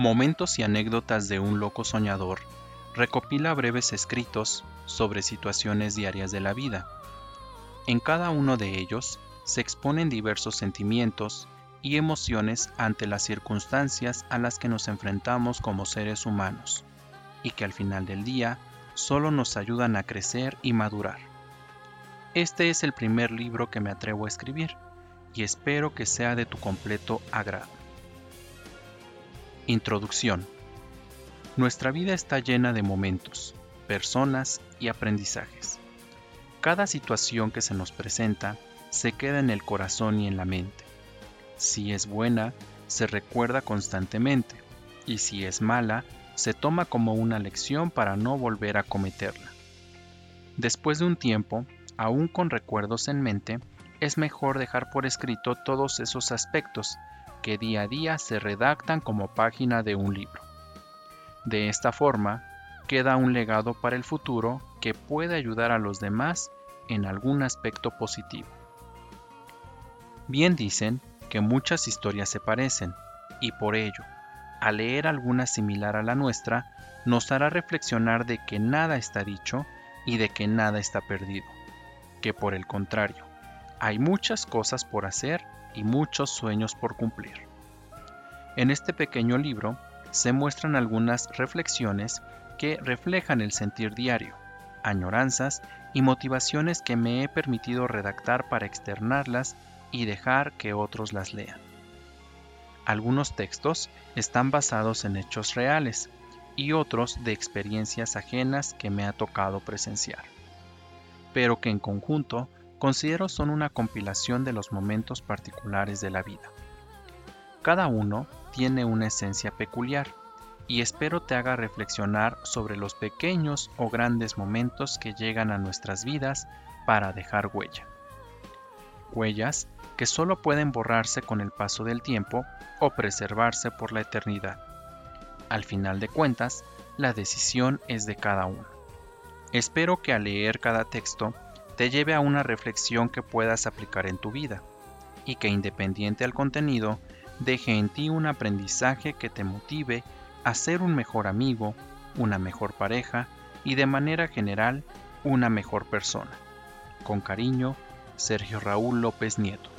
Momentos y anécdotas de un loco soñador recopila breves escritos sobre situaciones diarias de la vida. En cada uno de ellos se exponen diversos sentimientos y emociones ante las circunstancias a las que nos enfrentamos como seres humanos, y que al final del día solo nos ayudan a crecer y madurar. Este es el primer libro que me atrevo a escribir, y espero que sea de tu completo agrado. Introducción. Nuestra vida está llena de momentos, personas y aprendizajes. Cada situación que se nos presenta se queda en el corazón y en la mente. Si es buena, se recuerda constantemente, y si es mala, se toma como una lección para no volver a cometerla. Después de un tiempo, aún con recuerdos en mente, es mejor dejar por escrito todos esos aspectos que día a día se redactan como página de un libro. De esta forma, queda un legado para el futuro que puede ayudar a los demás en algún aspecto positivo. Bien dicen que muchas historias se parecen, y por ello, al leer alguna similar a la nuestra, nos hará reflexionar de que nada está dicho y de que nada está perdido, que por el contrario, hay muchas cosas por hacer y muchos sueños por cumplir. En este pequeño libro se muestran algunas reflexiones que reflejan el sentir diario, añoranzas y motivaciones que me he permitido redactar para externarlas y dejar que otros las lean. Algunos textos están basados en hechos reales y otros de experiencias ajenas que me ha tocado presenciar, pero que en conjunto considero son una compilación de los momentos particulares de la vida. Cada uno tiene una esencia peculiar y espero te haga reflexionar sobre los pequeños o grandes momentos que llegan a nuestras vidas para dejar huella. Huellas que solo pueden borrarse con el paso del tiempo o preservarse por la eternidad. Al final de cuentas, la decisión es de cada uno. Espero que al leer cada texto te lleve a una reflexión que puedas aplicar en tu vida y que independiente al contenido, deje en ti un aprendizaje que te motive a ser un mejor amigo, una mejor pareja y de manera general una mejor persona. Con cariño, Sergio Raúl López Nieto.